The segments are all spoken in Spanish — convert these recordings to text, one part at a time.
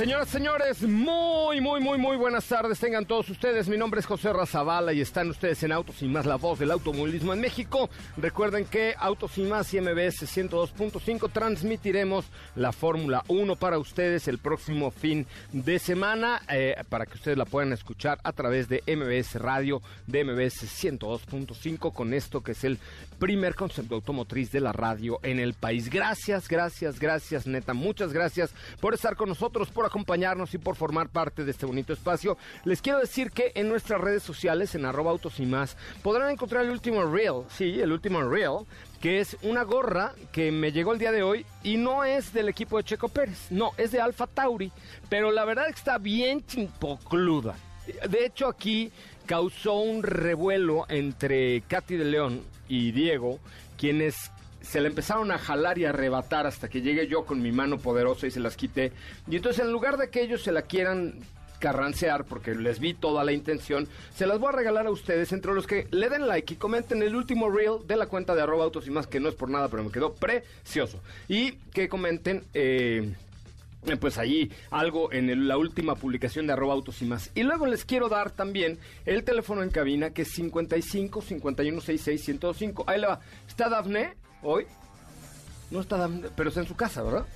Señoras, señores, muy, muy, muy, muy buenas tardes. Tengan todos ustedes. Mi nombre es José Razabala y están ustedes en Autos y Más, la voz del automovilismo en México. Recuerden que Autos y Más y MBS 102.5 transmitiremos la Fórmula 1 para ustedes el próximo fin de semana eh, para que ustedes la puedan escuchar a través de MBS Radio de MBS 102.5 con esto que es el primer concepto automotriz de la radio en el país. Gracias, gracias, gracias, neta. Muchas gracias por estar con nosotros, por acompañarnos y por formar parte de este bonito espacio. Les quiero decir que en nuestras redes sociales, en arroba autos y más, podrán encontrar el último reel, sí, el último reel, que es una gorra que me llegó el día de hoy y no es del equipo de Checo Pérez, no, es de Alfa Tauri, pero la verdad está bien chimpocluda. De hecho aquí causó un revuelo entre Katy de León y Diego, quienes se le empezaron a jalar y a arrebatar hasta que llegué yo con mi mano poderosa y se las quité. Y entonces en lugar de que ellos se la quieran carrancear porque les vi toda la intención, se las voy a regalar a ustedes entre los que le den like y comenten el último reel de la cuenta de arroba autos y más, que no es por nada, pero me quedó precioso. Y que comenten... Eh, pues allí algo en la última publicación de arroba autos y más. Y luego les quiero dar también el teléfono en cabina que es 55 51 66 105. Ahí le va. ¿Está Dafne? Hoy. No está Dafne, pero está en su casa, ¿verdad?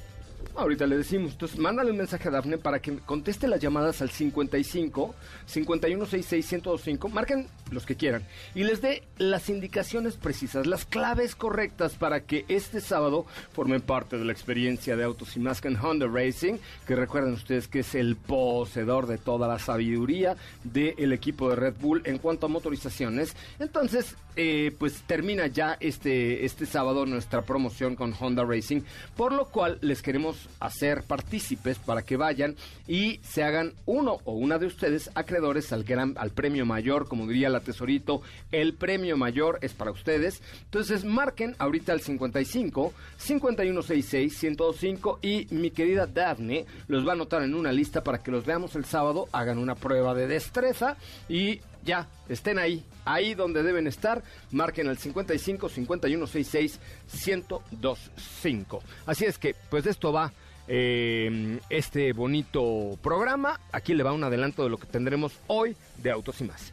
Ahorita le decimos. Entonces, mándale un mensaje a Dafne para que conteste las llamadas al 55 5166 1025. Marquen los que quieran. Y les dé las indicaciones precisas, las claves correctas para que este sábado formen parte de la experiencia de Autos y Más Honda Racing. Que recuerden ustedes que es el poseedor de toda la sabiduría del equipo de Red Bull en cuanto a motorizaciones. Entonces, eh, pues termina ya este, este sábado nuestra promoción con Honda Racing. Por lo cual les queremos hacer partícipes para que vayan y se hagan uno o una de ustedes acreedores al gran al premio mayor, como diría la tesorito, el premio mayor es para ustedes. Entonces marquen ahorita al 55 5166 1025 y mi querida Daphne los va a anotar en una lista para que los veamos el sábado, hagan una prueba de destreza y ya estén ahí, ahí donde deben estar, marquen al 55 51 66 1025. Así es que, pues de esto va eh, este bonito programa. Aquí le va un adelanto de lo que tendremos hoy de Autos y más.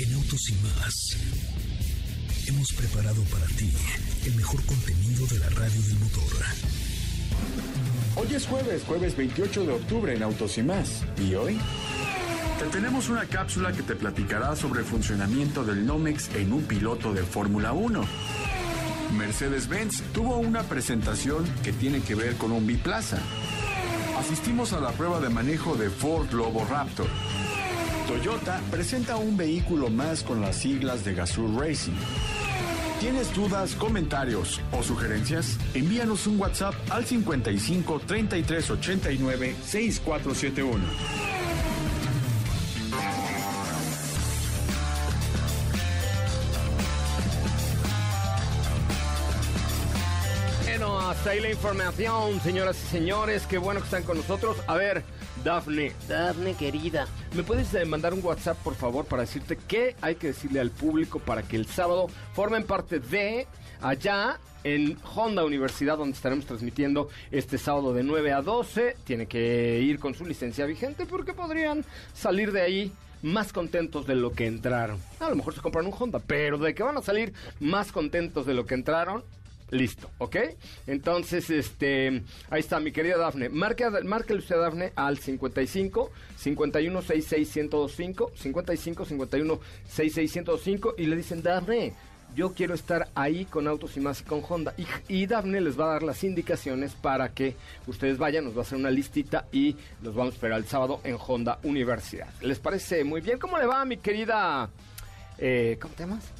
En Autos y más hemos preparado para ti el mejor contenido de la radio del motor. Hoy es jueves, jueves 28 de octubre en Autos y más. ¿Y hoy? Te tenemos una cápsula que te platicará sobre el funcionamiento del Nomex en un piloto de Fórmula 1. Mercedes-Benz tuvo una presentación que tiene que ver con un biplaza. Asistimos a la prueba de manejo de Ford Lobo Raptor. Toyota presenta un vehículo más con las siglas de Gazoo Racing. ¿Tienes dudas, comentarios o sugerencias? Envíanos un WhatsApp al 55 33 89 6471. Ahí la información, señoras y señores. Qué bueno que están con nosotros. A ver, Dafne. Dafne, querida. ¿Me puedes eh, mandar un WhatsApp, por favor, para decirte qué hay que decirle al público para que el sábado formen parte de allá en Honda Universidad, donde estaremos transmitiendo este sábado de 9 a 12. Tiene que ir con su licencia vigente porque podrían salir de ahí más contentos de lo que entraron. A lo mejor se compran un Honda, pero de que van a salir más contentos de lo que entraron, listo, ¿ok? Entonces, este, ahí está mi querida Dafne. Marque, márquele usted Dafne al 55 51 66 1025, 55 51 66 1025 y le dicen, Dafne, yo quiero estar ahí con Autos y Más y con Honda. Y, y, Dafne les va a dar las indicaciones para que ustedes vayan, nos va a hacer una listita y los vamos a esperar el sábado en Honda Universidad. ¿Les parece muy bien? ¿Cómo le va, mi querida... Eh, ¿Cómo te llamas?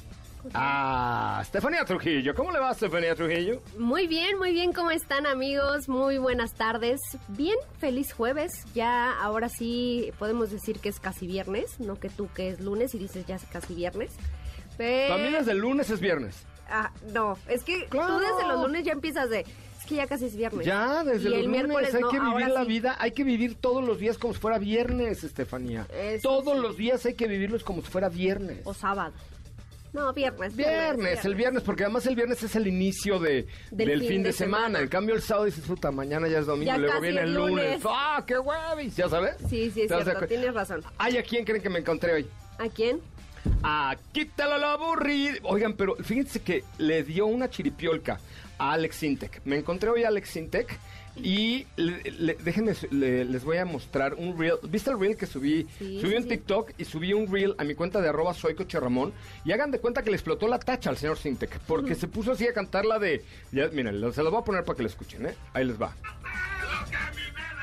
Ah, Estefanía Trujillo. ¿Cómo le va, Estefanía Trujillo? Muy bien, muy bien. ¿Cómo están, amigos? Muy buenas tardes. Bien, feliz jueves. Ya ahora sí podemos decir que es casi viernes, no que tú que es lunes y dices ya es casi viernes. Pero... También desde el lunes es viernes. Ah, no, es que tú desde los lunes ya empiezas de es que ya casi es viernes. Ya, desde los lunes hay que vivir la vida, hay que vivir todos los días como si fuera viernes, Estefanía. todos los días hay que vivirlos como si fuera viernes. O sábado. No, viernes, viernes. el viernes, porque además el viernes es el inicio de, del, fin, de, semana. En cambio, el sábado dices, puta, mañana ya es domingo, luego viene el lunes. ¡Ah, qué huevis! ¿Ya sabes? Sí, sí, es cierto, tienes razón. ¿Ay, a quién creen que me encontré hoy? ¿A quién? Ah, quítalo lo aburrido. Oigan, pero fíjense que le dio una chiripiolca a Alex Intec. Me encontré hoy a Alex Intec y déjenme, les voy a mostrar un reel. ¿Viste el reel que subí? subí un TikTok y subí un reel a mi cuenta de arroba soy Ramón. Y hagan de cuenta que le explotó la tacha al señor Sintec. Porque se puso así a cantar la de... Ya, miren, se los voy a poner para que lo escuchen, ¿eh? Ahí les va.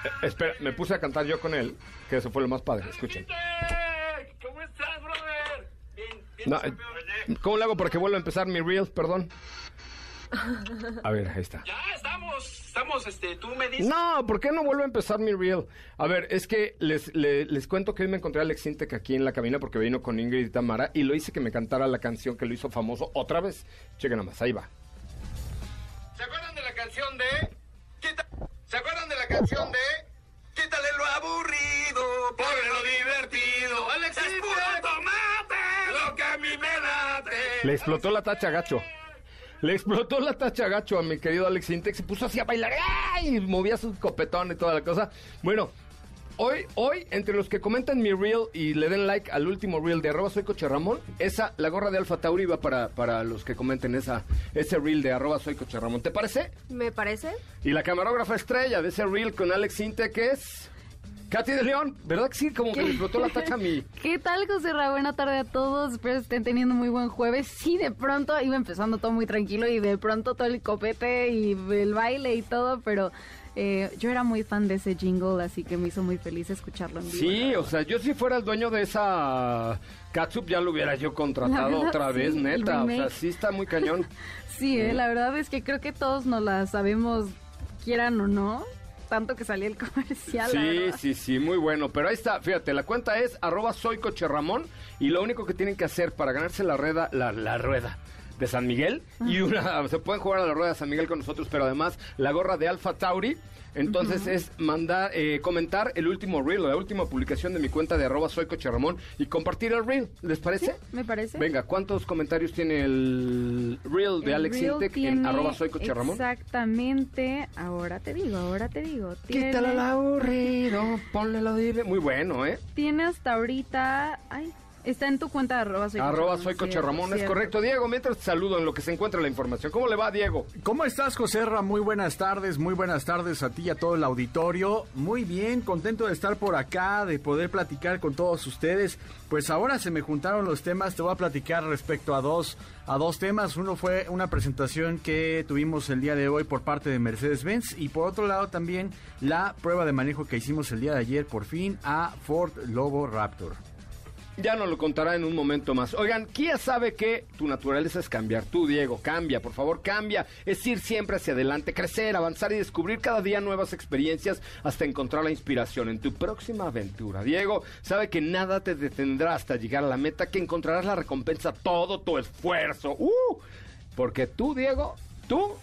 Eh, espera, me puse a cantar yo con él, que eso fue lo más padre. Escuchen. ¿Cómo estás, brother? Bien, bien, ¿Cómo le hago para que vuelva a empezar mi reel? Perdón. A ver, ahí está. Ya este, tú me dices. No, ¿por qué no vuelvo a empezar mi reel? A ver, es que les, les, cuento que hoy me encontré a Alex Intec aquí en la cabina porque vino con Ingrid y Tamara y lo hice que me cantara la canción que lo hizo famoso otra vez. Chequen nomás, ahí va. ¿Se acuerdan de la canción de... ¿Se acuerdan de la canción de... Quítale lo aburrido, ponle lo divertido. Alex es puro tomate, lo que a mí me late. Le explotó la tacha, gacho. Le explotó la tacha gacho a mi querido Alex Intex. Se puso así a bailar. Y movía su copetón y toda la cosa. Bueno, Hoy, hoy, entre los que comentan mi reel y le den like al último reel de arroba soy coche Ramón, esa, la gorra de Alfa Tauri va para, para los que comenten esa, ese reel de arroba soy coche Ramón. ¿Te parece? Me parece. Y la camarógrafa estrella de ese reel con Alex que es... Katy de León, ¿verdad que sí? Como que le explotó la tacha a mí. ¿Qué tal, José Ra? Buena tarde a todos. Espero estén teniendo muy buen jueves. Sí, de pronto iba empezando todo muy tranquilo y de pronto todo el copete y el baile y todo, pero eh, yo era muy fan de ese jingle, así que me hizo muy feliz escucharlo en vivo. Sí, o sea, yo si fuera el dueño de esa Katsup ya lo hubiera yo contratado otra vez, neta. O sea, sí está muy cañón. sí, eh, la verdad es que creo que todos nos la sabemos, quieran o no tanto que salía el comercial. Sí, sí, sí, muy bueno. Pero ahí está, fíjate, la cuenta es arroba soy coche Ramón y lo único que tienen que hacer para ganarse la rueda, la, la rueda de San Miguel y una, se pueden jugar a la rueda de San Miguel con nosotros, pero además la gorra de Alfa Tauri entonces es mandar, eh, comentar el último reel, la última publicación de mi cuenta de arroba soy Ramón y compartir el reel. ¿Les parece? me parece. Venga, ¿cuántos comentarios tiene el reel de Alex Intec en arroba soy Ramón? Exactamente, ahora te digo, ahora te digo. Tiene... Quítalo el aburrido, ponle lo dive. Muy bueno, ¿eh? Tiene hasta ahorita, ay, Está en tu cuenta arroba soy Arroba soy Coche Ramón, es correcto. Diego, mientras te saludo en lo que se encuentra la información. ¿Cómo le va, Diego? ¿Cómo estás, José Ra? Muy buenas tardes, muy buenas tardes a ti y a todo el auditorio. Muy bien, contento de estar por acá, de poder platicar con todos ustedes. Pues ahora se me juntaron los temas, te voy a platicar respecto a dos, a dos temas. Uno fue una presentación que tuvimos el día de hoy por parte de Mercedes-Benz y por otro lado también la prueba de manejo que hicimos el día de ayer por fin a Ford Lobo Raptor. Ya nos lo contará en un momento más. Oigan, Kia sabe que tu naturaleza es cambiar. Tú, Diego, cambia, por favor, cambia. Es ir siempre hacia adelante, crecer, avanzar y descubrir cada día nuevas experiencias hasta encontrar la inspiración en tu próxima aventura. Diego sabe que nada te detendrá hasta llegar a la meta, que encontrarás la recompensa todo tu esfuerzo. ¡Uh! Porque tú, Diego, tú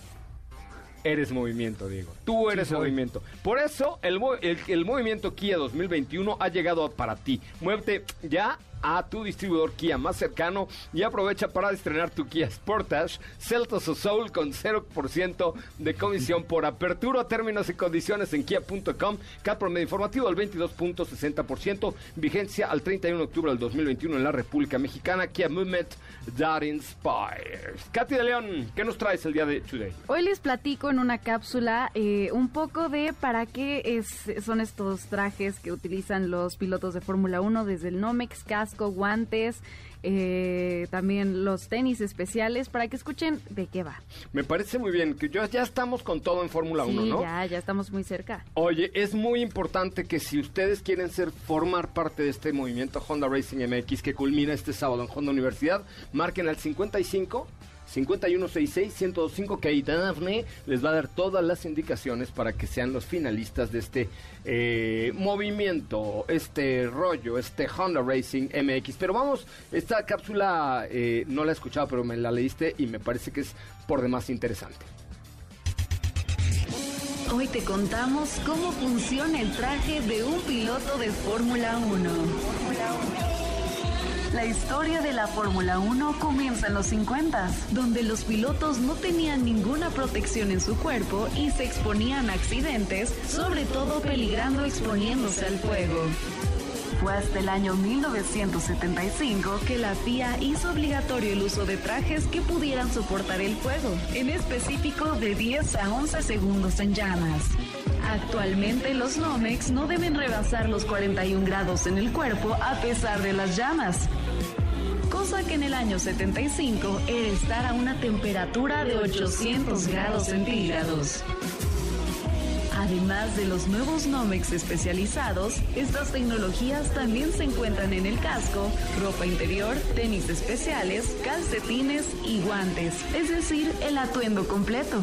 eres movimiento, Diego. Tú eres movimiento. Por eso el, el, movimiento Kia 2021 ha llegado para ti. Muévete ya a tu distribuidor Kia más cercano y aprovecha para estrenar tu Kia Sportage, Celtos o Soul con 0% de comisión por apertura. Términos y condiciones en kia.com. Cat promedio informativo al 22.60%. Vigencia al 31 de octubre del 2021 en la República Mexicana. Kia Movement That Inspires. Katy de León, ¿qué nos traes el día de today? Hoy les platico en una cápsula eh, un poco de para qué es, son estos trajes que utilizan los pilotos de Fórmula 1, desde el Nomex, casco, guantes, eh, también los tenis especiales, para que escuchen de qué va. Me parece muy bien, que ya, ya estamos con todo en Fórmula 1, Sí, ¿no? ya, ya estamos muy cerca. Oye, es muy importante que si ustedes quieren ser formar parte de este movimiento Honda Racing MX que culmina este sábado en Honda Universidad, marquen al 55 5166-1025 que ahí Dafne les va a dar todas las indicaciones para que sean los finalistas de este eh, movimiento, este rollo, este Honda Racing MX. Pero vamos, esta cápsula eh, no la he escuchado, pero me la leíste y me parece que es por demás interesante. Hoy te contamos cómo funciona el traje de un piloto de Fórmula 1. La historia de la Fórmula 1 comienza en los 50, donde los pilotos no tenían ninguna protección en su cuerpo y se exponían a accidentes, sobre todo peligrando exponiéndose al fuego. Fue hasta el año 1975 que la FIA hizo obligatorio el uso de trajes que pudieran soportar el fuego, en específico de 10 a 11 segundos en llamas. Actualmente los Nomex no deben rebasar los 41 grados en el cuerpo a pesar de las llamas. Cosa que en el año 75 era estar a una temperatura de 800 grados centígrados. Además de los nuevos Nomex especializados, estas tecnologías también se encuentran en el casco, ropa interior, tenis especiales, calcetines y guantes, es decir, el atuendo completo.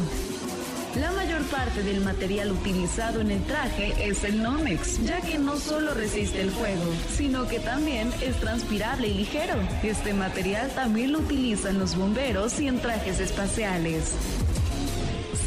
La mayor parte del material utilizado en el traje es el Nomex, ya que no solo resiste el fuego, sino que también es transpirable y ligero. Este material también lo utilizan los bomberos y en trajes espaciales.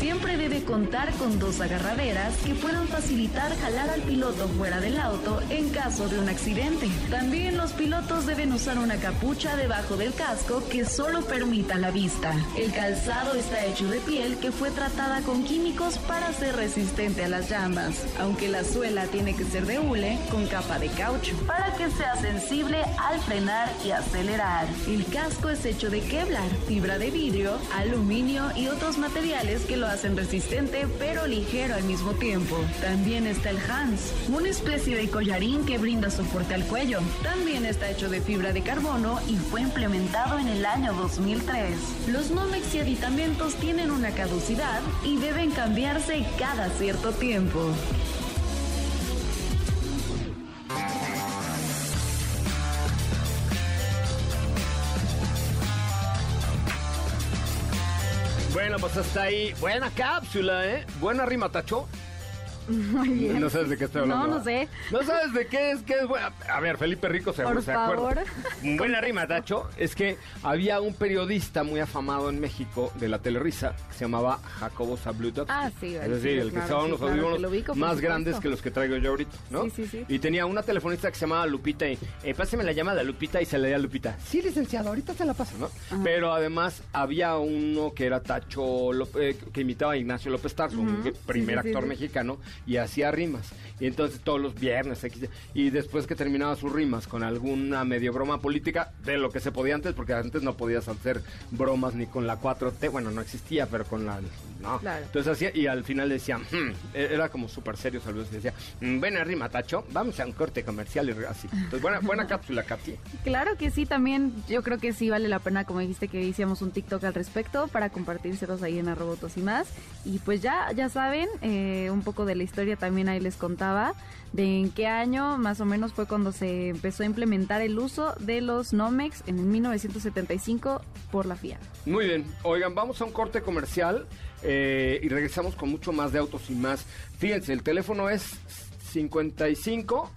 Siempre debe contar con dos agarraderas que puedan facilitar jalar al piloto fuera del auto en caso de un accidente. También los pilotos deben usar una capucha debajo del casco que solo permita la vista. El calzado está hecho de piel que fue tratada con químicos para ser resistente a las llamas, aunque la suela tiene que ser de hule con capa de caucho para que sea sensible al frenar y acelerar. El casco es hecho de Kevlar, fibra de vidrio, aluminio y otros materiales que lo hacen resistente pero ligero al mismo tiempo. También está el Hans, una especie de collarín que brinda soporte al cuello. También está hecho de fibra de carbono y fue implementado en el año 2003. Los Nomex y aditamentos tienen una caducidad y deben cambiarse cada cierto tiempo. Bueno, pues hasta ahí. Buena cápsula, ¿eh? Buena rima, Tacho. Muy bien. No sabes de qué estoy hablando. No, no sé. No sabes de qué es, qué es buena. A ver, Felipe Rico se, Por se acuerda. favor. Buena rima, Tacho. Es que había un periodista muy afamado en México de la Telerisa que se llamaba Jacobo Zabludovsky. Ah, sí, Es sí, decir, el que claro, estaba sí, unos claro, que audífonos ubico, más grandes que los que traigo yo ahorita, ¿no? Sí, sí, sí. Y tenía una telefonista que se llamaba Lupita y, eh, páseme la llamada Lupita y se le a Lupita. Sí, licenciado, ahorita se la paso, ¿no? Pero además había uno que era Tacho, Lop- eh, que imitaba a Ignacio López Tarso, un primer sí, sí, actor sí. mexicano, y hacía rimas. Y entonces todos los viernes, y después que terminaba sus rimas con alguna medio broma política, de lo que se podía antes, porque antes no podías hacer bromas ni con la 4T, bueno, no existía, pero con la... No. Claro. Entonces hacía, y al final decía, "Hmm", era como súper serio, saludos, y decía, "Mm, buena rima, Tacho, vamos a un corte comercial y así. Entonces, buena, buena cápsula, Katy. Claro que sí, también yo creo que sí vale la pena, como dijiste, que hiciéramos un TikTok al respecto para compartírselos ahí en Arrobotos y más. Y pues ya, ya saben, eh, un poco de la historia también ahí les contaba de en qué año más o menos fue cuando se empezó a implementar el uso de los Nomex en 1975 por la FIA. Muy bien, oigan, vamos a un corte comercial eh, y regresamos con mucho más de autos y más. Fíjense, el teléfono es 55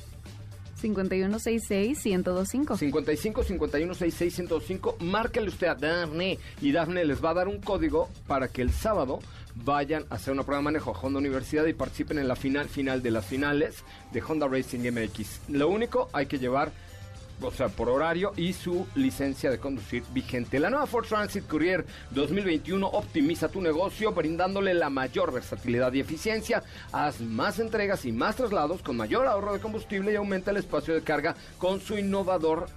5166-1025. 55 51 66 105. Márquele usted a Dafne y Dafne les va a dar un código para que el sábado vayan a hacer una prueba de manejo a Honda Universidad y participen en la final final de las finales de Honda Racing MX. Lo único, hay que llevar o sea, por horario y su licencia de conducir vigente. La nueva Ford Transit Courier 2021 optimiza tu negocio brindándole la mayor versatilidad y eficiencia. Haz más entregas y más traslados con mayor ahorro de combustible y aumenta el espacio de carga con su innovador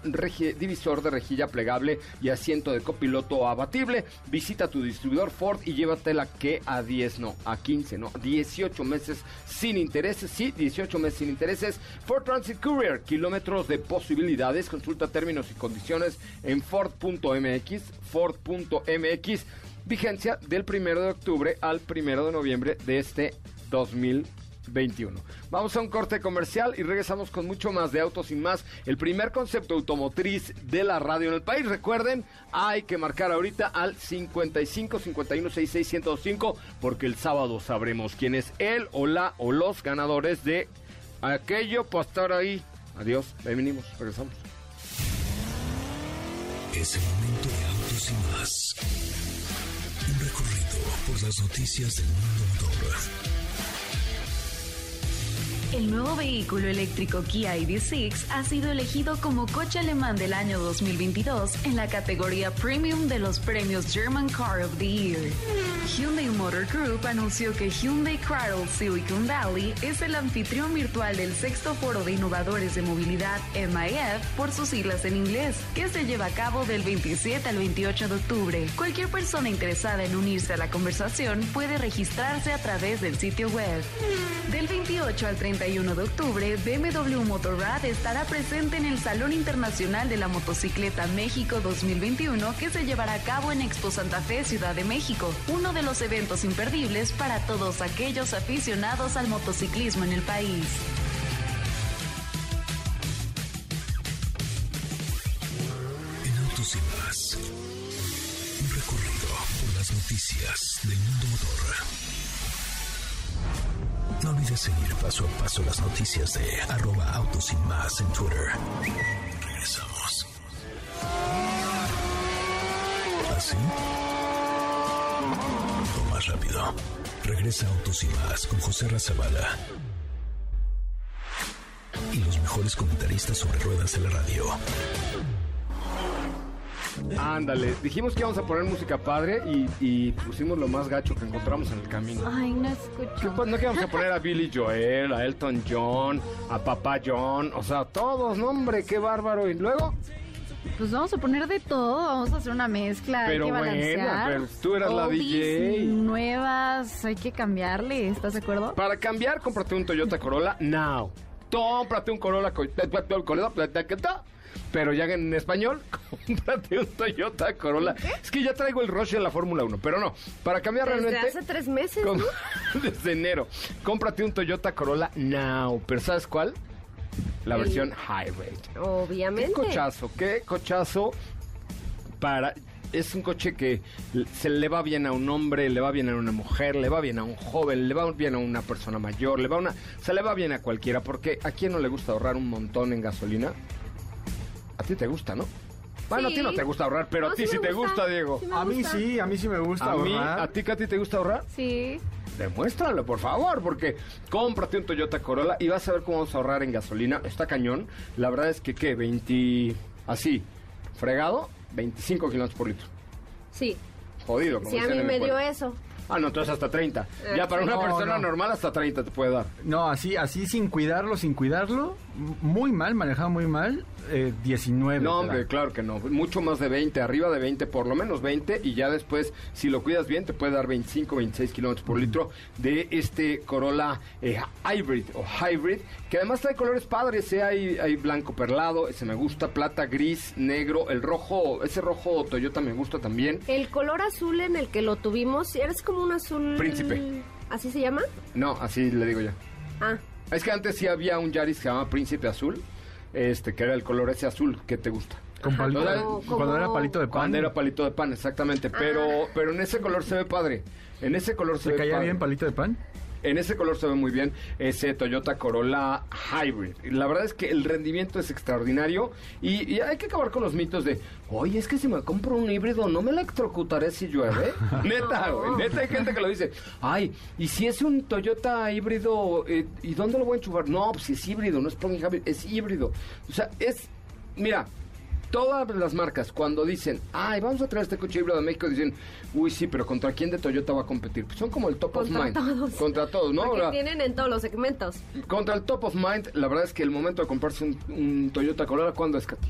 divisor de rejilla plegable y asiento de copiloto abatible. Visita tu distribuidor Ford y llévatela que a 10, no, a 15, no, 18 meses sin intereses. Sí, 18 meses sin intereses. Ford Transit Courier, kilómetros de posibilidades. Consulta términos y condiciones en Ford.mx, Ford.mx. Vigencia del 1 de octubre al 1 de noviembre de este 2021. Vamos a un corte comercial y regresamos con mucho más de Autos y Más, el primer concepto automotriz de la radio en el país. Recuerden, hay que marcar ahorita al 55 51 66 1025 porque el sábado sabremos quién es él o la o los ganadores de aquello por estar ahí. Adiós, ahí venimos, regresamos. Es el momento de autos y más. Un recorrido por las noticias del mundo El nuevo vehículo eléctrico Kia EV6 ha sido elegido como coche alemán del año 2022 en la categoría Premium de los premios German Car of the Year. Hyundai Motor Group anunció que Hyundai Cradle Silicon Valley es el anfitrión virtual del sexto foro de innovadores de movilidad MIF por sus siglas en inglés, que se lleva a cabo del 27 al 28 de octubre. Cualquier persona interesada en unirse a la conversación puede registrarse a través del sitio web. Del 28 al 31 de octubre, BMW Motorrad estará presente en el Salón Internacional de la Motocicleta México 2021 que se llevará a cabo en Expo Santa Fe, Ciudad de México, uno de los eventos imperdibles para todos aquellos aficionados al motociclismo en el país. Seguir paso a paso las noticias de arroba autos y más en Twitter. Regresamos. ¿Así? O más rápido. Regresa Autos y más con José Razabala. Y los mejores comentaristas sobre ruedas de la radio. Ándale, dijimos que íbamos a poner música padre y, y pusimos lo más gacho que encontramos en el camino. Ay, no ¿Qué escucho. No que vamos a poner a Billy Joel, a Elton John, a Papá John, o sea, todos, no hombre, qué bárbaro. Y luego, Pues vamos a poner de todo, vamos a hacer una mezcla, Pero hay que bueno, pero tú eras la DJ. nuevas, hay que cambiarle, ¿estás de acuerdo? para cambiar, cómprate un Toyota Corolla now. Cómprate un Corolla, co- Corolla, pero ya en español, cómprate un Toyota Corolla. Es que ya traigo el Rush en la Fórmula 1, pero no, para cambiar Desde realmente... hace tres meses. Desde enero. Cómprate un Toyota Corolla now. Pero ¿sabes cuál? La El- versión Hybrid. Qué Obviamente. cochazo, qué cochazo para... Es un coche que se le va bien a un hombre, le va bien a una mujer, le va bien a un joven, le va bien a una persona mayor, le va una, se le va bien a cualquiera, porque a quién no le gusta ahorrar un montón en gasolina. A ti te gusta, ¿no? Bueno, a ti no te gusta ahorrar, pero No, a ti sí sí me te gusta. gusta, Diego. Sí me A mí gusta. sí, a mí sí me gusta A mí, ahorrar. a ti, Katy, ¿te gusta ahorrar? Sí. Demuéstralo, por favor, porque cómprate un Toyota Corolla y vas a ver cómo vas a ahorrar en gasolina. Está cañón. La verdad es que, ¿qué? 20... Así, fregado, 25 kilómetros por litro. Sí, Jodido, como sí, a dicen mí en me dio pueblo. eso. Ah, no, entonces hasta 30. Ya para una No, persona no. normal hasta 30 te puede dar. No, así, así sin cuidarlo, sin cuidarlo, muy mal, manejado muy mal, eh, 19. No, hombre, claro que no. Mucho más de 20, arriba de 20, por lo menos 20. Y ya después, si lo cuidas bien, te puede dar 25, 26 kilómetros por litro de este Corolla eh, Hybrid o Hybrid, que además trae colores padres. eh, Hay, hay blanco perlado, ese me gusta, plata, gris, negro, el rojo, ese rojo Toyota me gusta también. El color azul en el que lo tuvimos, eres como un azul... Príncipe. ¿Así se llama? No, así le digo yo. Ah, Es que antes sí había un Yaris que se llama Príncipe Azul, este que era el color ese azul que te gusta. Con Ajá, palito, como- cuando como- era palito de pan. Cuando era palito de pan, exactamente. Pero, Ah. pero en ese color se ve padre. En ese color se ¿Se ve caía padre. bien palito de pan? En ese color se ve muy bien ese Toyota Corolla Hybrid. La verdad es que el rendimiento es extraordinario y, y hay que acabar con los mitos de, oye, es que si me compro un híbrido no me electrocutaré si llueve. neta, güey, neta hay gente que lo dice. Ay, y si es un Toyota híbrido, eh, ¿y dónde lo voy a enchufar? No, pues si es híbrido, no es plug-in hybrid, es híbrido. O sea, es mira, todas las marcas cuando dicen, ay, vamos a traer este coche híbrido de México, dicen, uy, sí, pero ¿contra quién de Toyota va a competir? Pues son como el top Contra of mind. todos. Contra todos, ¿no? Porque tienen en todos los segmentos. Contra el top of mind, la verdad es que el momento de comprarse un, un Toyota Corolla, ¿cuándo es, Katy?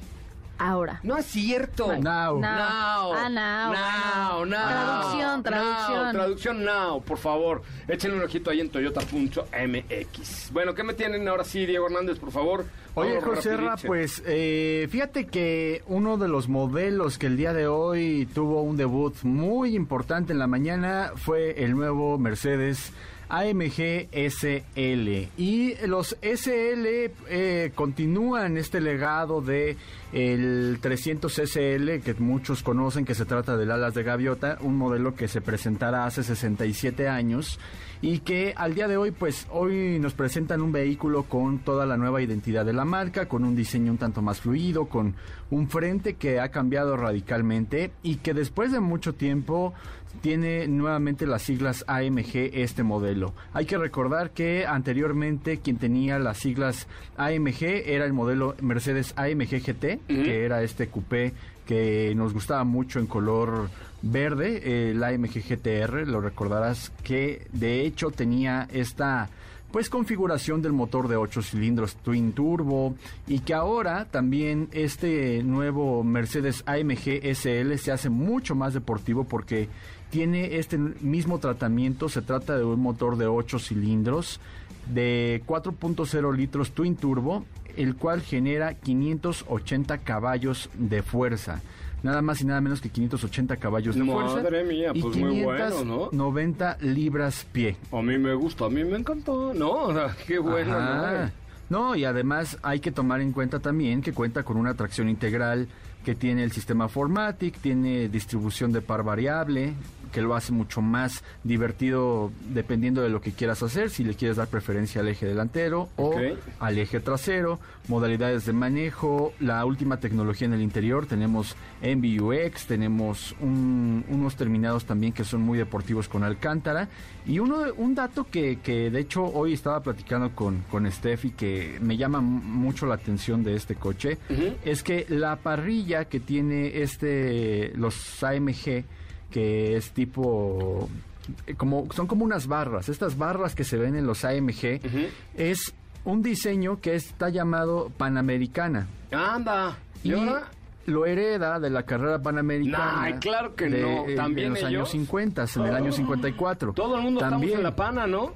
Ahora. No es cierto. Now. Now. Ah, now, Now, now. Traducción, traducción. Now, traducción now, por favor. Échenle un ojito ahí en toyota.mx. Bueno, ¿qué me tienen ahora sí, Diego Hernández, por favor? Oye, José Ra, pues eh, fíjate que uno de los modelos que el día de hoy tuvo un debut muy importante en la mañana fue el nuevo Mercedes AMG SL. Y los SL eh, continúan este legado de el 300 SL que muchos conocen que se trata del alas de gaviota, un modelo que se presentará hace 67 años y que al día de hoy pues hoy nos presentan un vehículo con toda la nueva identidad de la marca, con un diseño un tanto más fluido, con un frente que ha cambiado radicalmente y que después de mucho tiempo tiene nuevamente las siglas AMG este modelo. Hay que recordar que anteriormente quien tenía las siglas AMG era el modelo Mercedes AMG GT, que era este coupé que nos gustaba mucho en color verde, el AMG GTR, lo recordarás que de hecho tenía esta pues configuración del motor de 8 cilindros Twin Turbo y que ahora también este nuevo Mercedes AMG SL se hace mucho más deportivo porque tiene este mismo tratamiento, se trata de un motor de 8 cilindros de 4.0 litros Twin Turbo, el cual genera 580 caballos de fuerza. Nada más y nada menos que 580 caballos de fuerza. Madre mía, y pues muy bueno, ¿no? 90 libras pie. A mí me gusta, a mí me encantó, ¿no? O sea, qué bueno, Ajá. ¿no? No, y además hay que tomar en cuenta también que cuenta con una tracción integral que tiene el sistema Formatic, tiene distribución de par variable, que lo hace mucho más divertido dependiendo de lo que quieras hacer, si le quieres dar preferencia al eje delantero o al eje trasero, modalidades de manejo, la última tecnología en el interior, tenemos MBUX, tenemos un- unos terminados también que son muy deportivos con Alcántara y uno un dato que, que de hecho hoy estaba platicando con, con Steph y que me llama mucho la atención de este coche es que la parrilla que tiene este los AMG que es tipo eh, como son como unas barras, estas barras que se ven en los AMG es un diseño que está llamado Panamericana Anda. ¿Y ahora? lo hereda de la carrera panamericana. Ay, claro que de- no. eh, ¿También en los ellos? años 50, en el año 54. Todo el mundo también, estamos en la pana, ¿no?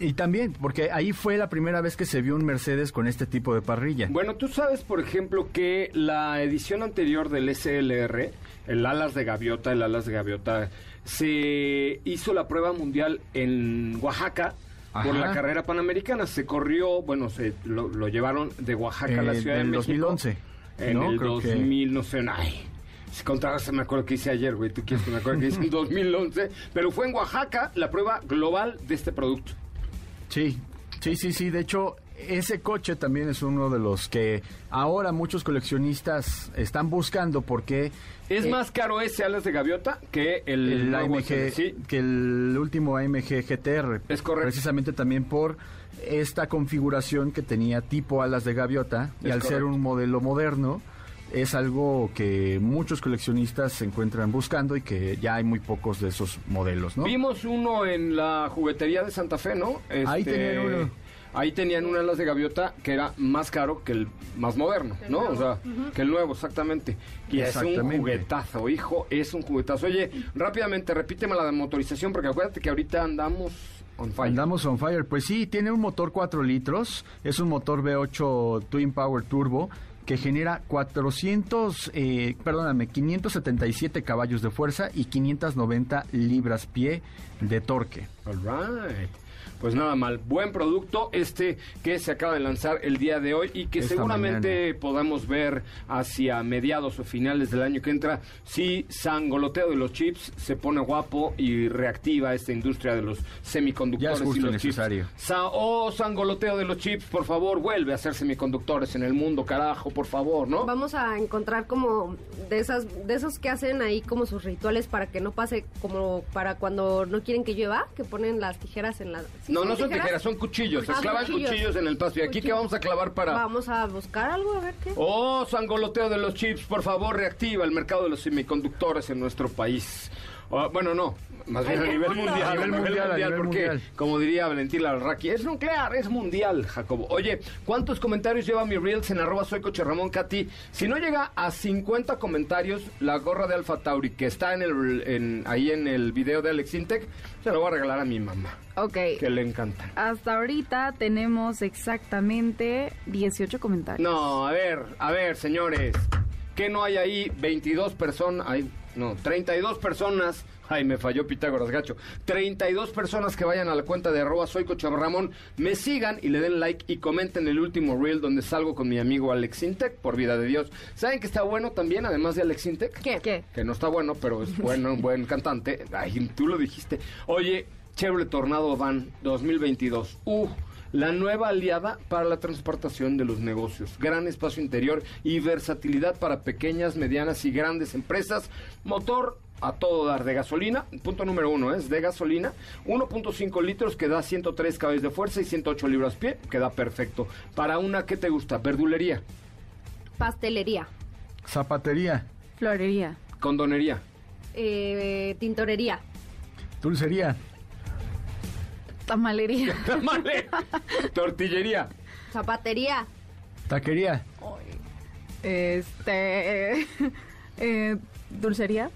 Y también, porque ahí fue la primera vez que se vio un Mercedes con este tipo de parrilla. Bueno, tú sabes, por ejemplo, que la edición anterior del SLR, el Alas de Gaviota, el Alas de Gaviota, se hizo la prueba mundial en Oaxaca por Ajá. la carrera panamericana. Se corrió, bueno, se lo, lo llevaron de Oaxaca a la Eh, Ciudad de México. 2011, En ¿no? el Creo que- 2000, no sé, ay. Si contabas, me acuerdo que hice ayer, güey. Tú quieres que me acuerdo que hice en 2011. Pero fue en Oaxaca la prueba global de este producto. Sí, sí, sí, sí. De hecho, ese coche también es uno de los que ahora muchos coleccionistas están buscando porque Es eh, más caro ese Alas de Gaviota que el, AMG, que el último AMG GTR. Es correcto. Precisamente también por esta configuración que tenía tipo alas de gaviota y al ser un modelo moderno es algo que muchos coleccionistas se encuentran buscando y que ya hay muy pocos de esos modelos, ¿no? Vimos uno en la juguetería de Santa Fe, ¿no? Ahí Este, tenían uno. Ahí tenían un alas de gaviota que era más caro que el más moderno, ¿no? O sea, que el nuevo, exactamente. Y es un Exactamente. juguetazo, hijo, es un juguetazo. Oye, rápidamente, repíteme la de motorización, porque acuérdate que ahorita andamos on fire. Andamos on fire. Pues sí, tiene un motor 4 litros. Es un motor V8 Twin Power Turbo que genera 400, eh, perdóname, 577 caballos de fuerza y 590 libras pie de torque. All right. Pues nada mal, buen producto este que se acaba de lanzar el día de hoy y que Esta seguramente podamos ver hacia mediados o finales del año que entra si Sangoloteo de los chips se pone guapo y reactiva esta industria de los semiconductores Ya es justo y los necesario. chips. Sa- oh, Sangoloteo de los chips, por favor, vuelve a hacer semiconductores en el mundo, carajo, por favor, ¿no? Vamos a encontrar como de esas de esos que hacen ahí como sus rituales para que no pase como para cuando no quieren que llueva, que ponen las tijeras en la ¿sí No, no son tijeras, son cuchillos. Se Ah, clavan cuchillos. cuchillos en el pasto. ¿Y aquí qué vamos a clavar para...? Vamos a buscar algo, a ver qué. Oh, sangoloteo de los chips, por favor, reactiva el mercado de los semiconductores en nuestro país. Ah, bueno, no, más bien a nivel mundial. mundial, A nivel mundial, a nivel porque, mundial. como diría Valentín Larraqui, es nuclear, es mundial, Jacobo. Oye, ¿cuántos comentarios lleva mi Reels en arroba soy Coche Ramón Cati? Si no llega a 50 comentarios, la gorra de Alfa Tauri, que está en el, en- ahí en el video de Alex Intec, se la voy a regalar a mi mamá, Ok. que le encanta. Hasta ahorita tenemos exactamente 18 comentarios. No, a ver, a ver, señores. ¿Qué no hay ahí? 22 personas. No, 32 personas. Ay, me falló Pitágoras Gacho. 32 personas que vayan a la cuenta de arroba soy Ramón, me sigan y le den like y comenten el último reel donde salgo con mi amigo Alex Intec, por vida de Dios. ¿Saben que está bueno también, además de Alex Intec? ¿Qué? ¿Qué? Que no está bueno, pero es bueno, un buen cantante. Ay, tú lo dijiste. Oye, Chevrolet Tornado Van 2022. Uh, la nueva aliada para la transportación de los negocios. Gran espacio interior y versatilidad para pequeñas, medianas y grandes empresas. Motor a todo dar de gasolina. Punto número uno es de gasolina. 1.5 litros que da 103 caballos de fuerza y 108 libras pie. Queda perfecto. Para una, ¿qué te gusta? Verdulería, Pastelería, Zapatería, Florería. condonería. eh, tintorería, dulcería, Tamalería. Tamale. Tortillería. zapatería, taquería, Este. eh, dulcería.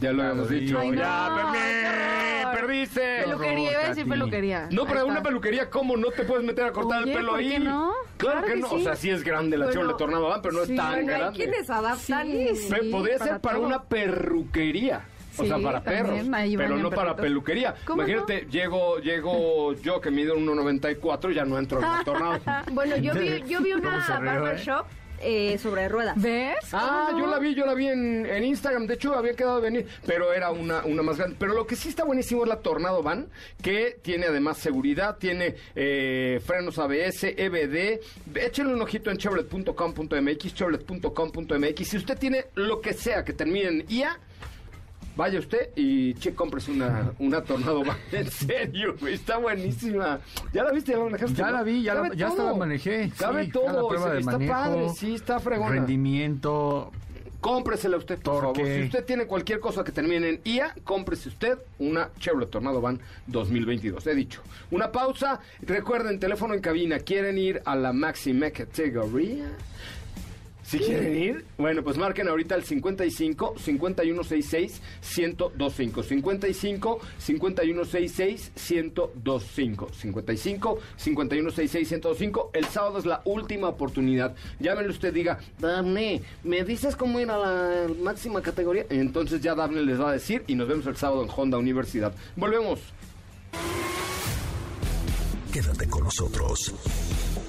Ya lo habíamos Ay, dicho. no, ya, bebé, horror. perdiste. Peluquería, iba a decir peluquería. No, pero Ahí una está. peluquería, ¿cómo no te puedes meter a cortar Oye, el pelo ¿por ahí? qué no? Claro, Claro que que no. sí. O sea, sí es grande la Bueno, Chevrolet Tornado Van, pero no sí. es tan hay grande. quienes adaptan. Sí, Pe-. Podría ser para todo. una perruquería. O Sí, sea, para también, perros, ahí pero bañan no para perritos. peluquería. ¿Cómo Imagínate, llego, llego yo que mido 1.94 ya no entro en el tornado. Bueno, yo vi, yo vi ¿Cómo una barbershop eh, sobre ruedas. ¿Ves? Ah, ¿Cómo yo la vi, yo la vi en, en Instagram. De hecho, había quedado de venir, pero era una, una más grande. Pero lo que sí está buenísimo es la Tornado Van, que tiene además seguridad, tiene eh, frenos ABS, EBD. Échenle un ojito en chevrolet.com.mx, chevrolet.com.mx. Si usted tiene lo que sea que termine en IA, vaya usted y che, cómprese una, una Tornado Van. En serio, güey, está buenísima. ¿Ya la viste? ¿Ya la manejaste? Ya la vi, ya, la, ya hasta la manejé. Sabe sí, todo. está manejo, padre, sí, está fregona. rendimiento, Cómpresela usted, por Torque. favor. Si usted tiene cualquier cosa que termine en IA, cómprese usted una Chevrolet Tornado Van 2022. He dicho. Una pausa. Recuerden, teléfono en cabina. ¿Quieren ir a la máxima categoría? Si quieren ir, bueno, pues marquen ahorita al 55 5166 1025. 55 5166 1025. 55 5166 1025. El sábado es la última oportunidad. Llámenle usted, diga, Dafne, ¿me dices cómo ir a la máxima categoría? Entonces ya Dafne les va a decir y nos vemos el sábado en Honda Universidad. Volvemos. Quédate con nosotros.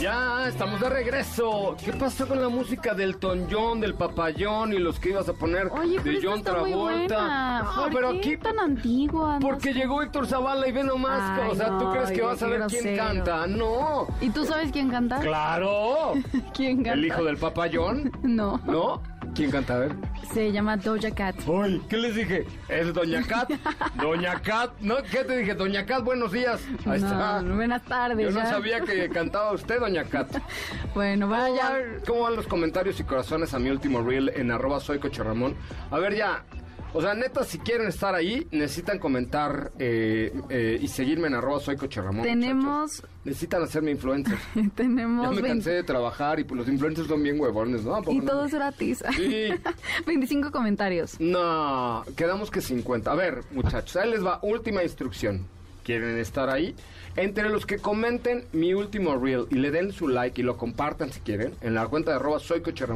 Ya, estamos de regreso. ¿Qué pasó con la música del Ton John, del Papayón y los que ibas a poner Oye, pero de John Travolta? No, ¿Por pero qué aquí tan antigua? No porque sé. llegó Héctor Zavala y ve nomás, Ay, o sea, ¿tú no, crees que vas a ver quién canta? No. ¿Y tú sabes quién canta? Claro. ¿Quién canta? ¿El hijo del Papayón? No. ¿No? ¿Quién canta? A ver. Se llama Doja Cat. Uy, ¿qué les dije? Es Doña Cat. Doña Cat. ¿No? ¿Qué te dije? Doña Cat, buenos días. Ahí No, está. buenas tardes. Yo no sabía que cantaba usted, Doña Cat. Bueno, ¿Cómo vaya. van, cómo van los comentarios y corazones a mi último reel en arroba soy Coche Ramón? A ver ya, o sea, neta, si quieren estar ahí, necesitan comentar eh, eh, y seguirme en arroba soy Coche Ramón. Tenemos, muchachos. Necesitan hacerme influencers. Ya tenemos me 20 cansé de trabajar y pues los influencers son bien huevones, ¿no? ¿A poco y no? todo es gratis. Sí. 25 comentarios. No, quedamos que 50. A ver, muchachos, ahí les va última instrucción. quieren estar ahí. Entre los que comenten mi último reel y le den su like y lo compartan si quieren, en la cuenta de arroba soy Coche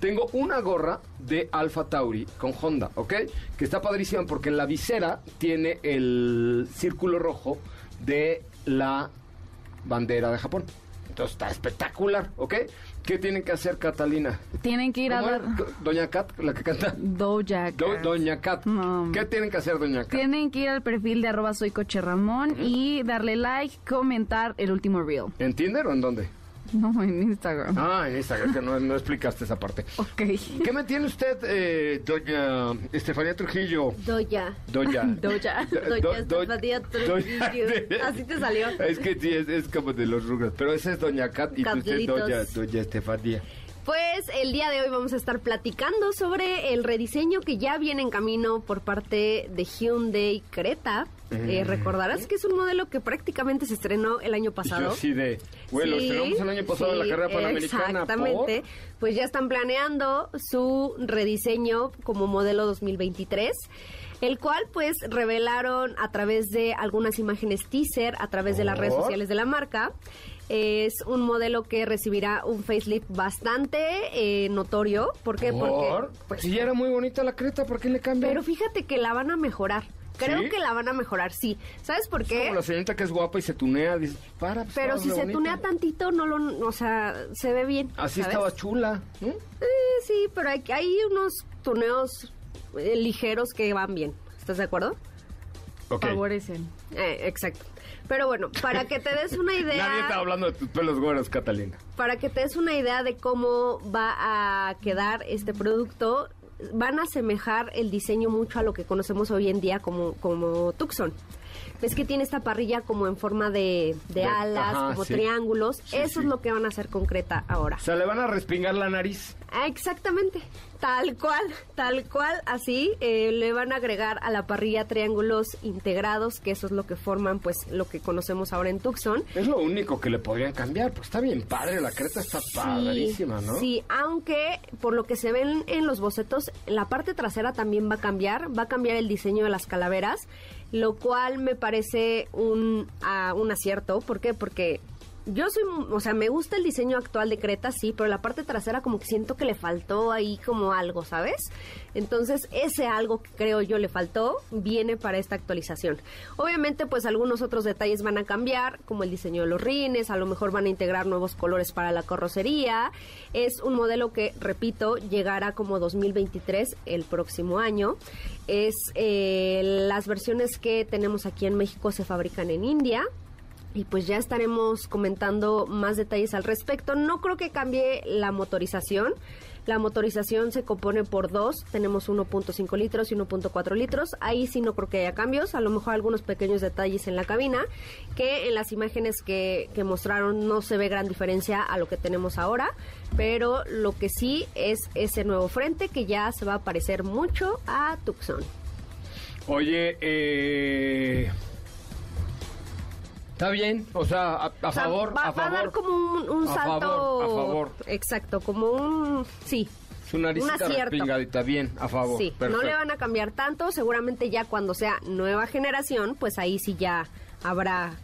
tengo una gorra de Alpha Tauri con Honda, ¿ok? Que está padrísima porque en la visera tiene el círculo rojo de la bandera de Japón. Entonces está espectacular, ¿ok? ¿Qué tienen que hacer, Catalina? Tienen que ir a ¿Cómo dar era? Doña Cat, la que canta. Doja Do- Cat. Doña Cat. No. ¿Qué tienen que hacer, Doña Cat? Tienen que ir al perfil de arroba soy coche Ramón y darle like, comentar el último reel. ¿En Tinder o en dónde? No, en Instagram. Ah, en Instagram, que no, no explicaste esa parte. Ok. ¿Qué me tiene usted, eh, doña Estefanía Trujillo? Doya. Doña. Doja. Do- Doña do- Estefanía Trujillo. Doña- Así te salió. Es que sí, es, es como de los rugos. Pero esa es Doña Cat y usted Catlitos. Doña, doña Estefanía. Pues el día de hoy vamos a estar platicando sobre el rediseño que ya viene en camino por parte de Hyundai Creta. Eh, recordarás que es un modelo que prácticamente se estrenó el año pasado. yo así de, lo Sí, estrenamos el año pasado en la sí, carrera panamericana. Exactamente. Pues ya están planeando su rediseño como modelo 2023. El cual pues revelaron a través de algunas imágenes teaser, a través de las redes sociales de la marca. Es un modelo que recibirá un facelift bastante eh, notorio. ¿Por qué? ¿Por? Porque Pues si ya era muy bonita la creta, ¿por qué le cambian? pero fíjate que la van a mejorar. Creo ¿Sí? que la van a mejorar, sí. ¿Sabes por qué? Como la señorita que es guapa y se tunea, dices, para, pues, Pero si se bonita. tunea tantito, no lo, o sea, se ve bien. Así ¿sabes? estaba chula, ¿no? Eh, sí, pero hay, hay unos tuneos eh, ligeros que van bien. ¿Estás de acuerdo? Ok. Favorecen. Eh, exacto. Pero bueno, para que te des una idea, Nadie está hablando de tus pelos güeros, Catalina. para que te des una idea de cómo va a quedar este producto, van a asemejar el diseño mucho a lo que conocemos hoy en día como, como Tucson. Ves que tiene esta parrilla como en forma de, de De- alas, ajá, como sí. triángulos. Sí, Eso sí. es lo que van a hacer concreta ahora. O sea, le van a respingar la nariz. Ah, Exactamente, tal cual, tal cual, así eh, le van a agregar a la parrilla triángulos integrados, que eso es lo que forman, pues, lo que conocemos ahora en Tucson. Es lo único que le podrían cambiar, pues está bien padre, la creta está padrísima, ¿no? Sí, aunque por lo que se ven en los bocetos, la parte trasera también va a cambiar, va a cambiar el diseño de las calaveras, lo cual me parece un, ah, un acierto. ¿Por qué? Porque yo soy, o sea, me gusta el diseño actual de Creta, sí, pero la parte trasera como que siento que le faltó ahí como algo, ¿sabes? Entonces, ese algo que creo yo le faltó viene para esta actualización. Obviamente, pues algunos otros detalles van a cambiar, como el diseño de los rines, a lo mejor van a integrar nuevos colores para la carrocería. Es un modelo que, repito, llegará como 2023 el próximo año. Es eh, las versiones que tenemos aquí en México se fabrican en India. Y pues ya estaremos comentando más detalles al respecto. No creo que cambie la motorización. La motorización se compone por dos. Tenemos 1.5 litros y 1.4 litros. Ahí sí no creo que haya cambios. A lo mejor algunos pequeños detalles en la cabina. Que en las imágenes que, que mostraron no se ve gran diferencia a lo que tenemos ahora. Pero lo que sí es ese nuevo frente que ya se va a parecer mucho a Tucson. Oye, eh... Está bien, o sea, a, a O sea, favor, va, a va favor. a dar como un, un A salto. favor, a favor. Exacto, como un. Sí. Su naricita respingadita, bien, a favor. Sí, perfecto. no le van a cambiar tanto. Seguramente ya cuando sea nueva generación, pues ahí sí ya habrá,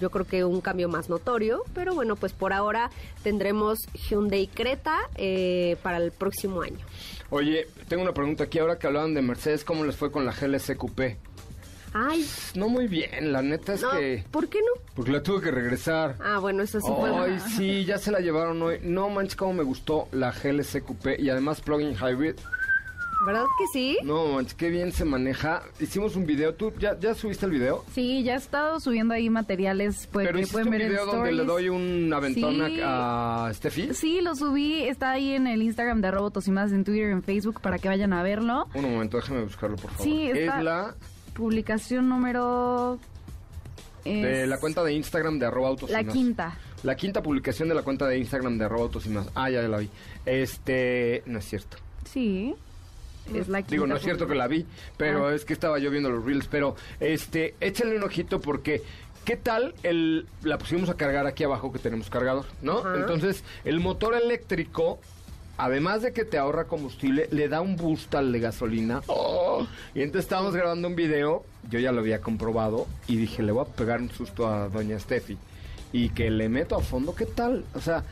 yo creo que un cambio más notorio. Pero bueno, pues por ahora tendremos Hyundai Creta eh, para el próximo año. Oye, tengo una pregunta aquí. Ahora que hablaban de Mercedes, ¿cómo les fue con la GLC Coupé? Ay, No muy bien, la neta es no, que... ¿por qué no? Porque la tuve que regresar. Ah, bueno, eso sí fue. Ay, sí, ya se la llevaron hoy. No manches, cómo me gustó la GLC Coupé y además plug-in hybrid. ¿Verdad que sí? No manches, qué bien se maneja. Hicimos un video. ¿Tú ya, ya subiste el video? Sí, ya he estado subiendo ahí materiales pues, Pero que hiciste pueden un ver en video donde le doy un aventón Sí. a, a Steffi. Sí, lo subí, está ahí en el Instagram de Robotos y más, en Twitter, en Facebook, para que vayan a verlo. Un momento, déjame buscarlo, por favor. Sí, está- Es la Publicación número... de la cuenta de Instagram de arroba autos y La quinta. La quinta publicación de la cuenta de Instagram de arroba autos y más. Ah, ya la vi. Este, no es cierto. Sí, es la. Digo, no es cierto que la vi, pero Ah. es que estaba yo viendo los reels. Pero, este, échale un ojito porque, ¿qué tal? El, la pusimos a cargar aquí abajo que tenemos cargador, ¿no? Ajá. Entonces, el motor eléctrico, además de que te ahorra combustible, le da un boost al de gasolina. Y entonces estábamos grabando un video, yo ya lo había comprobado y dije, le voy a pegar un susto a doña Steffi. Y que le meto a fondo, ¿qué tal? O sea,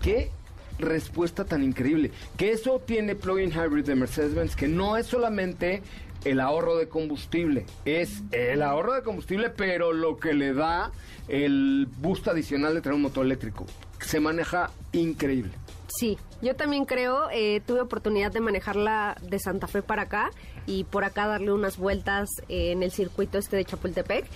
qué respuesta tan increíble. Que eso tiene plug-in hybrid de Mercedes-Benz, que no es solamente el ahorro de combustible, es el ahorro de combustible, pero lo que le da el boost adicional de tener un motor eléctrico. Se maneja increíble. Sí, yo también creo, eh, tuve oportunidad de manejarla de Santa Fe para acá y por acá darle unas vueltas en el circuito este de Chapultepec.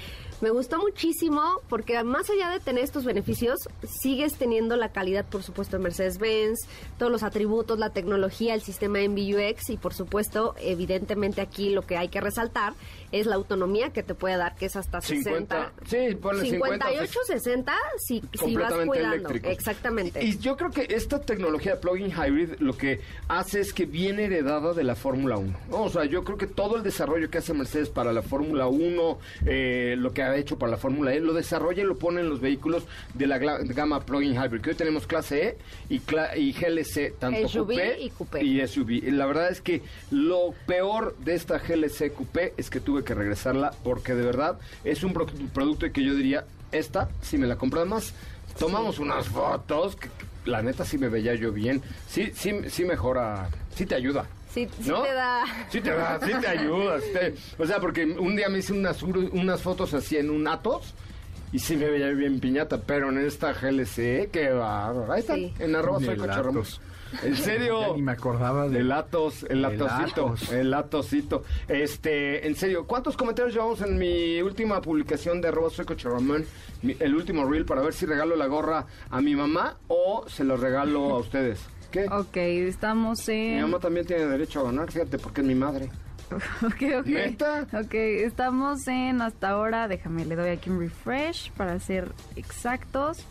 Me gustó muchísimo porque más allá de tener estos beneficios, sigues teniendo la calidad, por supuesto, de Mercedes-Benz, todos los atributos, la tecnología, el sistema MBUX y, por supuesto, evidentemente aquí lo que hay que resaltar es la autonomía que te puede dar, que es hasta 60. 50, sí, ponle 50, 58, 60 si, si vas cuidando. eléctricos. Exactamente. Y yo creo que esta tecnología de plug-in hybrid lo que hace es que viene heredada de la Fórmula 1. ¿no? O sea, yo creo que todo el desarrollo que hace Mercedes para la Fórmula 1, eh, lo que ha hecho para la Fórmula E, lo desarrolla y lo pone en los vehículos de la gama plug-in hybrid. Que hoy tenemos clase E y, cla- y GLC, tanto SUV coupé y coupé. y SUV. Y La verdad es que lo peor de esta GLC coupé es que tuve que regresarla porque de verdad es un pro- producto que yo diría, esta, si me la compras más, tomamos unas fotos, que la neta sí me veía yo bien, sí, sí, sí mejora, sí te ayuda. Sí, sí ¿no? te da... Sí te da, sí te ayuda. sí te- o sea, porque un día me hice unas, unas fotos así en un Atos y sí me veía bien piñata, pero en esta GLC, qué bárbaro. Ahí está, Sí. en arroba soy Atos. En serio. Ya ni me acordaba de- Del Atos, el Atosito, Atos. el Atosito. Este, en serio, ¿cuántos comentarios llevamos en mi última publicación de arroba soy Coche Ramón? El último reel para ver si regalo la gorra a mi mamá o se lo regalo a ustedes. ¿Qué? Ok, estamos Mi en... mamá también tiene derecho a ganar, fíjate, porque es mi madre. Ok, ok. ¿Neta? Ok, estamos en hasta ahora, déjame, le doy aquí un refresh para ser exactos.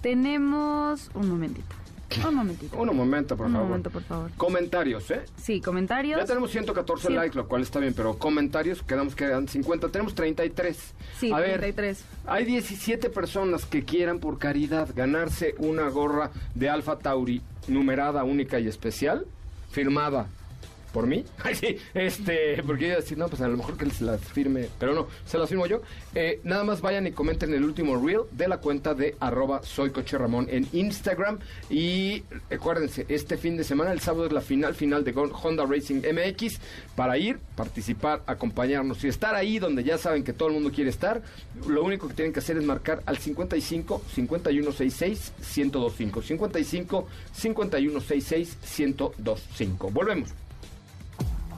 Tenemos un momentito. Un momentito. Un momento, por Un favor. momento, por favor. Comentarios, ¿eh? Sí, comentarios. Ya tenemos 114 Sí. likes, lo cual está bien, pero comentarios quedamos que eran 50. Tenemos 33. Sí, a ver, 33. hay 17 personas que quieran por caridad ganarse una gorra de Alfa Tauri numerada, única y especial, firmada por mí. Ay, sí, este, porque yo iba a decir, no, pues a lo mejor que se las firme, pero no, se las firmo yo. Eh, nada más vayan y comenten el último reel de la cuenta de arroba soy Coche Ramón en Instagram. Y acuérdense, este fin de semana, el sábado es la final, final de Honda Racing MX, para ir, participar, acompañarnos y estar ahí donde ya saben que todo el mundo quiere estar. Lo único que tienen que hacer es marcar al 55 5166 1025. 55 5166 1025. Volvemos.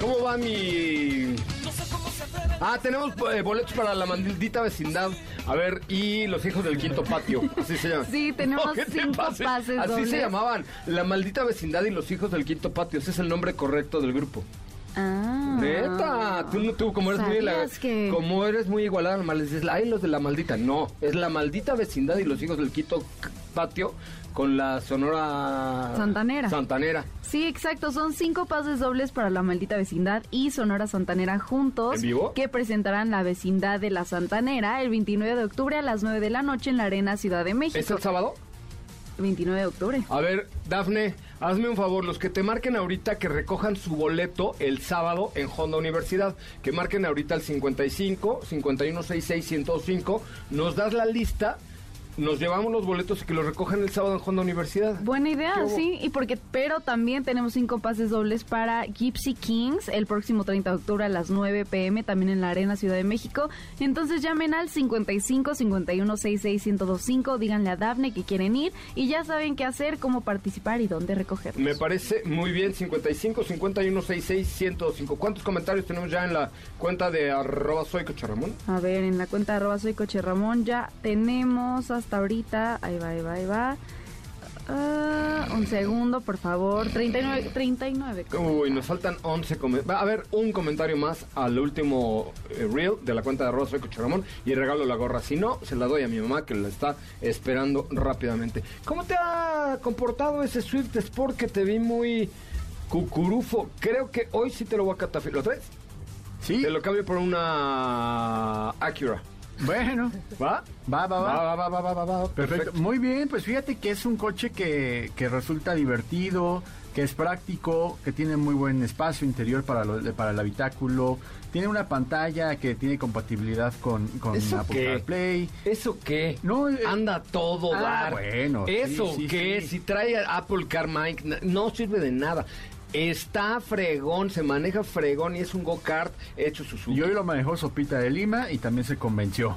¿Cómo va mi...? Ah, tenemos eh, boletos para la maldita vecindad. A ver, y los hijos del quinto patio. Así se llaman. Sí, tenemos ¿qué te cinco pasa? pases Así dobles. se llamaban. La maldita vecindad y los hijos del quinto patio. Ese es el nombre correcto del grupo. Ah. Neta, tú, no- tú como eres muy la- ¿Sabías que- como eres muy igualada dices, ay, los de la maldita. No, es la maldita vecindad y los hijos del quinto patio con la sonora Santanera. Santanera. Sí, exacto. Son cinco pases dobles para la maldita vecindad y Sonora Santanera juntos. ¿En vivo? Que presentarán la vecindad de la Santanera el 29 de octubre a las 9 de la noche en la Arena Ciudad de México. ¿Es el sábado? 29 de octubre. A ver, Dafne, hazme un favor, los que te marquen ahorita que recojan su boleto el sábado en Honda Universidad, que marquen ahorita el 55 5166 105, nos das la lista, nos llevamos los boletos y que los recojan el sábado en Honda Universidad. Buena idea, sí, y porque, pero también tenemos cinco pases dobles para Gypsy Kings el próximo 30 de octubre a las 9 pm, también en la Arena Ciudad de México. Entonces llamen al 55 51 66 1025, díganle a Dafne que quieren ir y ya saben qué hacer, cómo participar y dónde recogerlos. Me parece muy bien, 55 51 66 105. ¿Cuántos comentarios tenemos ya en la cuenta de arroba soy Coche Ramón? A ver, en la cuenta de arroba soy Coche Ramón ya tenemos hasta ahorita, ahí va, ahí va, ahí va. Ah, un segundo, por favor. 39. 39. Uy, nos faltan 11 comentarios. Va a haber un comentario más al último eh, reel de la cuenta de arroba soy Coche Ramón y regalo la gorra. Si no, se la doy a mi mamá que la está esperando rápidamente. ¿Cómo te ha comportado ese Swift Sport que te vi muy cucurufo? Creo que hoy sí te lo voy a catafilar. ¿Lo traes? Sí. Te lo cambio por una Acura. Bueno, ¿Va? va, va, va. Va, va, va, va, va, va. Perfecto. Muy bien, pues fíjate que es un coche que, que resulta divertido, que es práctico, que tiene muy buen espacio interior para, lo- para el habitáculo, tiene una pantalla que tiene compatibilidad con, con ¿Eso Apple qué? CarPlay. ¿Eso qué? No, eh, Anda todo ah, dar. bueno, ¿Eso sí, qué? sí. Si trae Apple Car Mic, na- no sirve de nada. Está fregón, se maneja fregón y es un go-kart hecho Suzuki. Y hoy lo manejó Sopita de Lima y también se convenció.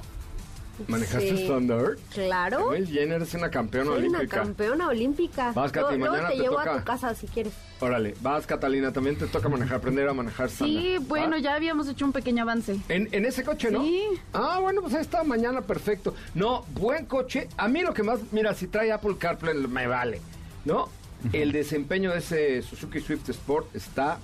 ¿Manejaste Sí. Thunder? Claro. Emil Jenner es una campeona Soy una olímpica. campeona olímpica. Vas, Luego- luego mañana te te llevo toca. a tu casa si quieres. Órale, vas Catalina, también te toca manejar, aprender a manejar Sí, Thunder. ¿va? bueno, ya habíamos hecho un pequeño avance. En, en ese coche, ¿no? Sí. Ah, bueno, pues ahí está, mañana perfecto. No, buen coche. A mí lo que más, mira, si trae Apple CarPlay me vale, ¿no? El desempeño de ese Suzuki Swift Sport está...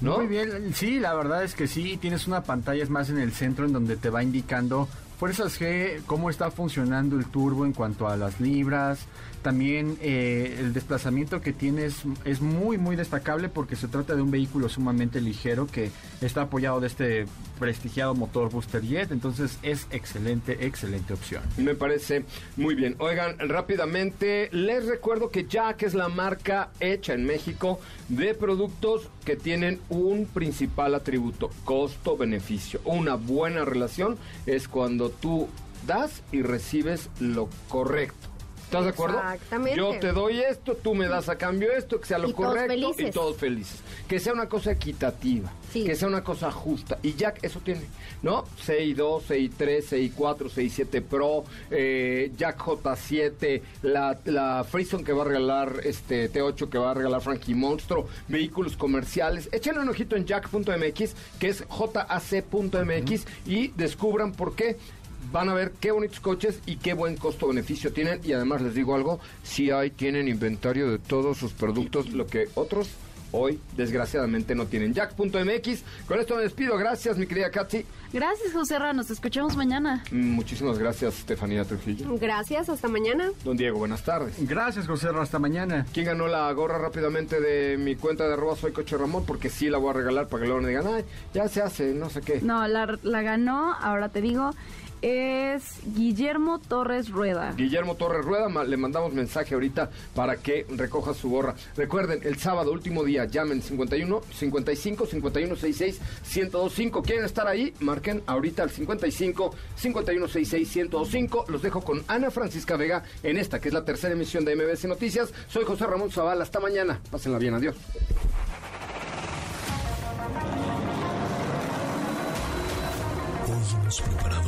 ¿No? Muy bien, sí, la verdad es que sí, tienes una pantalla es más en el centro en donde te va indicando Fuerzas G, cómo está funcionando el turbo en cuanto a las libras. También eh, el desplazamiento que tienes es muy, muy destacable porque se trata de un vehículo sumamente ligero que está apoyado de este prestigiado motor Booster Jet. Entonces es excelente, excelente opción. Me parece muy bien. Oigan, rápidamente, les recuerdo que Jack es la marca hecha en México de productos que tienen un principal atributo, costo-beneficio. Una buena relación es cuando tú das y recibes lo correcto. ¿Estás de acuerdo? Exactamente. Yo te doy esto, tú me das a cambio esto, que sea lo Y todos correcto y felices. todos felices. Que sea una cosa equitativa, Sí. que sea una cosa justa. Y Jack eso tiene, ¿no? CI2, CI3, CI4, CI7 Pro, eh, Jack J7, la, la Freeson que va a regalar este T8 que va a regalar Frankie Monstro, vehículos comerciales. Échenle un ojito en jack.mx, que es jac.mx, y descubran por qué. Van a ver qué bonitos coches y qué buen costo-beneficio tienen. Y además les digo algo, si hay, tienen inventario de todos sus productos, lo que otros hoy desgraciadamente no tienen. Jack.mx, con esto me despido. Gracias, mi querida Katsi. Gracias, José Ra. Nos escuchamos mañana. Muchísimas gracias, Estefanía Trujillo. Gracias, hasta mañana. Don Diego, buenas tardes. Gracias, José. Ra, Hasta mañana. ¿Quién ganó la gorra rápidamente de mi cuenta de arroba soy coche Ramón? Porque sí la voy a regalar para que luego me digan, ay, ya se hace, no sé qué. No, la, la ganó, ahora te digo, es Guillermo Torres Rueda. Guillermo Torres Rueda, le mandamos mensaje ahorita para que recoja su gorra. Recuerden, el sábado, último día, llamen 51 55 51 66 1025. ¿Quieren estar ahí? Marquen ahorita al 55 51 66 1025. Los dejo con Ana Francisca Vega en esta, que es la tercera emisión de MBC Noticias. Soy José Ramón Zavala. Hasta mañana. Pásenla bien. Adiós. Hoy hemos preparado